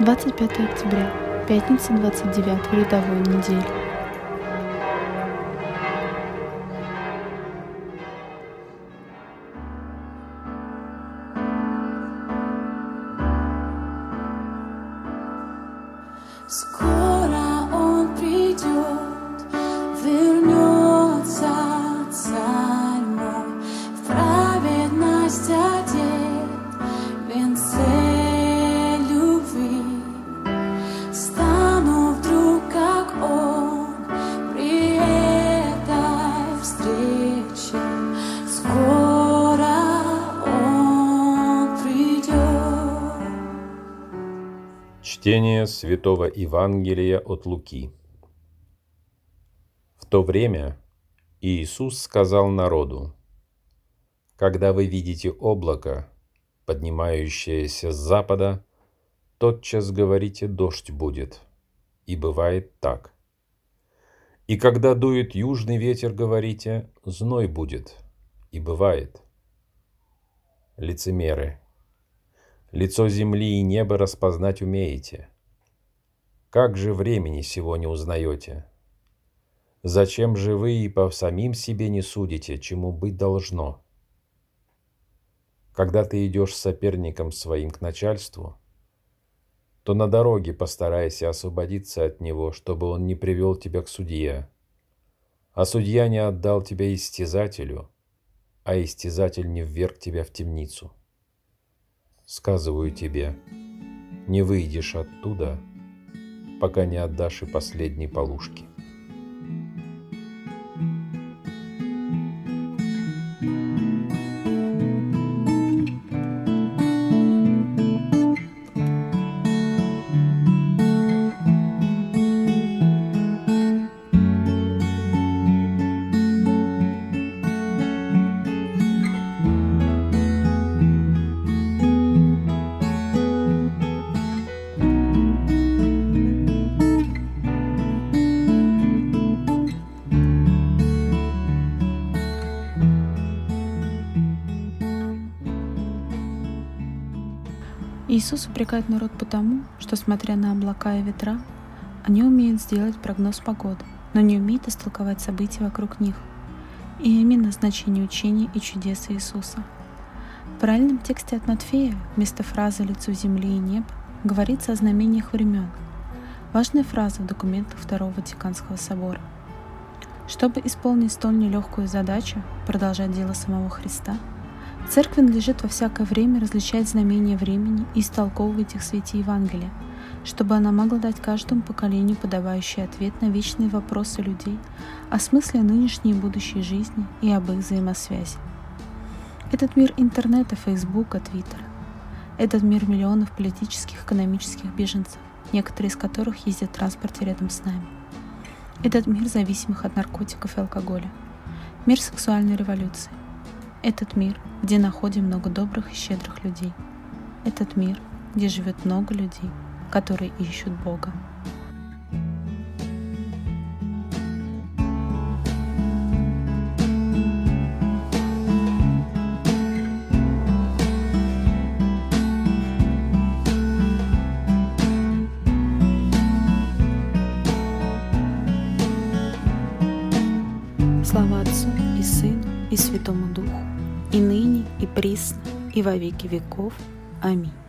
25 октября, пятница 29 рядовой недели. Скоро Чтение Святого Евангелия от Луки. В то время Иисус сказал народу, «Когда вы видите облако, поднимающееся с запада, тотчас говорите, дождь будет». И бывает так. И когда дует южный ветер, говорите, зной будет. И бывает. Лицемеры, Лицо земли и неба распознать умеете. Как же времени сего не узнаете? Зачем же вы и по самим себе не судите, чему быть должно? Когда ты идешь с соперником своим к начальству, то на дороге постарайся освободиться от него, чтобы он не привел тебя к судье, а судья не отдал тебя истязателю, а истязатель не вверг тебя в темницу сказываю тебе, не выйдешь оттуда, пока не отдашь и последней полушки. Иисус упрекает народ потому, что, смотря на облака и ветра, они умеют сделать прогноз погоды, но не умеют истолковать события вокруг них и именно значение учений и чудес Иисуса. В правильном тексте от Матфея вместо фразы «лицу земли и неб» говорится о знамениях времен. Важная фраза в документах Второго Ватиканского собора. Чтобы исполнить столь нелегкую задачу, продолжать дело самого Христа – Церкви надлежит во всякое время различать знамения времени и истолковывать их в свете Евангелия, чтобы она могла дать каждому поколению подавающий ответ на вечные вопросы людей о смысле нынешней и будущей жизни и об их взаимосвязи. Этот мир интернета, фейсбука, твиттера. Этот мир миллионов политических, экономических беженцев, некоторые из которых ездят в транспорте рядом с нами. Этот мир зависимых от наркотиков и алкоголя. Мир сексуальной революции. Этот мир, где находим много добрых и щедрых людей. Этот мир, где живет много людей, которые ищут Бога. Слава Отцу и Сыну и Святому Духу, и ныне, и присно, и во веки веков. Аминь.